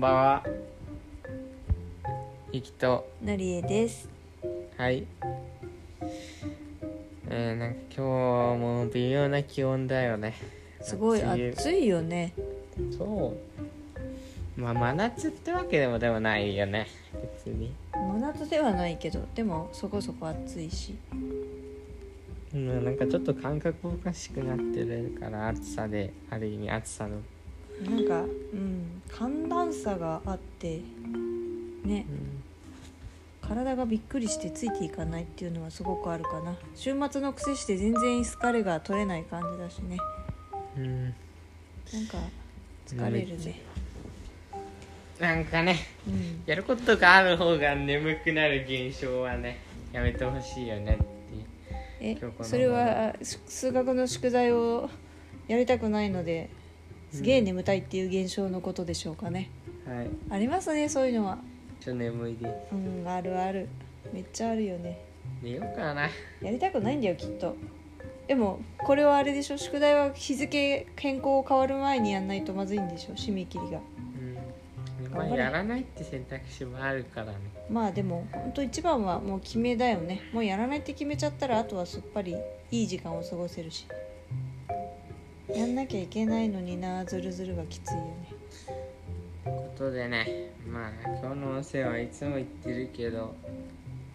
んばんは。ゆきと、のりえですはい。えー、なんか今日も微妙な気温だよね。すごい暑いよねそう。まあ真夏ってわけでもでもないよね。別に。真夏ではないけどでもそこそこ暑いしうん、なんかちょっと感覚おかしくなってるから暑さである意味暑さの、なんかうん寒暖差があってね。うん、体がびっくりしてついていかないっていうのはすごくあるかな。週末の癖して全然疲れが取れない感じだしね。うん、なんか疲れるね。なんかねうん。やることがある方が眠くなる現象はねやめてほしいよねってえそれはし数学の宿題をやりたくないのですげえ眠たいっていう現象のことでしょうかね、はい。ありますねそういうのは。ちょっと眠いです。うんあるある。めっちゃあるよね。寝ようかな。やりたくないんだよきっと。でもこれはあれでしょ？宿題は日付変更変わる前にやんないとまずいんでしょ？締め切りが。うん。まあ頑張れ。やらないって選択肢もあるからね。まあでも本当一番はもう決めだよね。もうやらないって決めちゃったらあとはすっぱりいい時間を過ごせるしやんなきゃいけないのになずるずるがきついよね。ことでねまあ今日の音声はいつも言ってるけど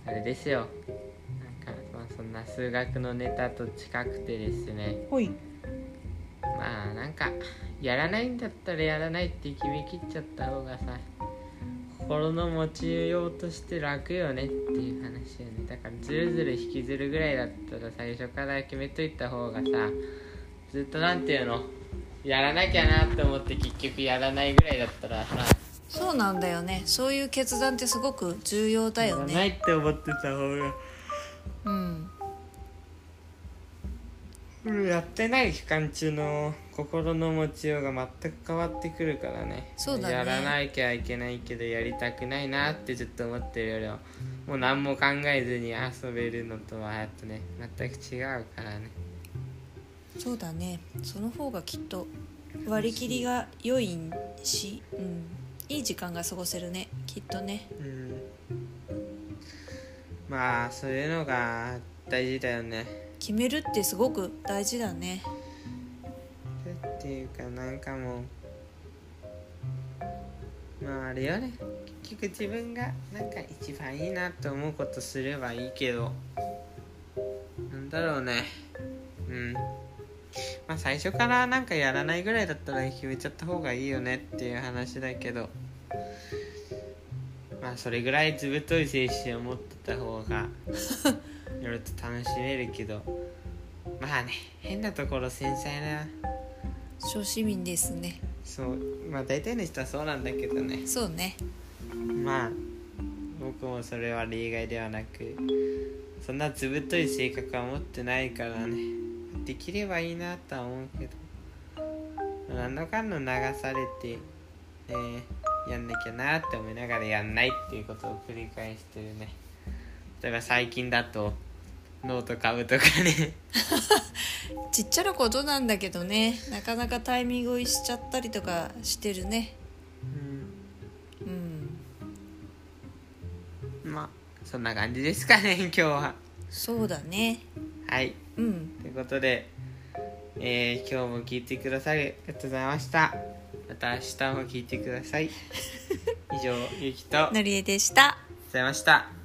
あれですよ。なんかまあそんな数学のネタと近くてですね。ほい。まあなんかやらないんだったらやらないって決めきっちゃった方がさ心の持ちようとして楽よねっていう話よね。だからずるずる引きずるぐらいだったら最初から決めといた方がさずっとなんていうの？やらなきゃなって思って結局やらないぐらいだったらさ。そうなんだよね。そういう決断ってすごく重要だよやらないねって思ってた方が。うん。うんやってない期間中の心の持ちようが全く変わってくるからね。そうだね。やらなきゃいけないけどやりたくないなってずっと思ってるよりはもう何も考えずに遊べるのとはやっとね全く違うからねそうだね。その方がきっと割り切りが良いし、うん、いい時間が過ごせるね。きっとね。うん。まあそういうのが大事だよね。決めるってすごく大事だね。っていうかなんかもうまああれよね。結局自分がなんか一番いいなと思うことすればいいけど。なんだろうね。うんまあ最初からなんかやらないぐらいだったら決めちゃった方がいいよねっていう話だけどまあそれぐらいずぶとい精神を持ってた方が いろいろと楽しめるけどまあね変なところ繊細な小市民ですね。そうまあ大体の人はそうなんだけどね。そうね。まあ僕もそれは例外ではなくそんなずぶとい性格は持ってないからねできればいいなとは思うけど。何のかんの流されてねやんなきゃなって思いながらやんないっていうことを繰り返してるね。例えば最近だとノート買うとかね。ちっちゃなことなんだけどね。なかなかタイミングをしちゃったりとかしてるね。うん。うん。まあそんな感じですかね今日は。そうだねはい。うん。ということで、えー今日も聞いてくださりありがとうございました。また明日も聞いてください。以上ゆきとのりえでした。ございました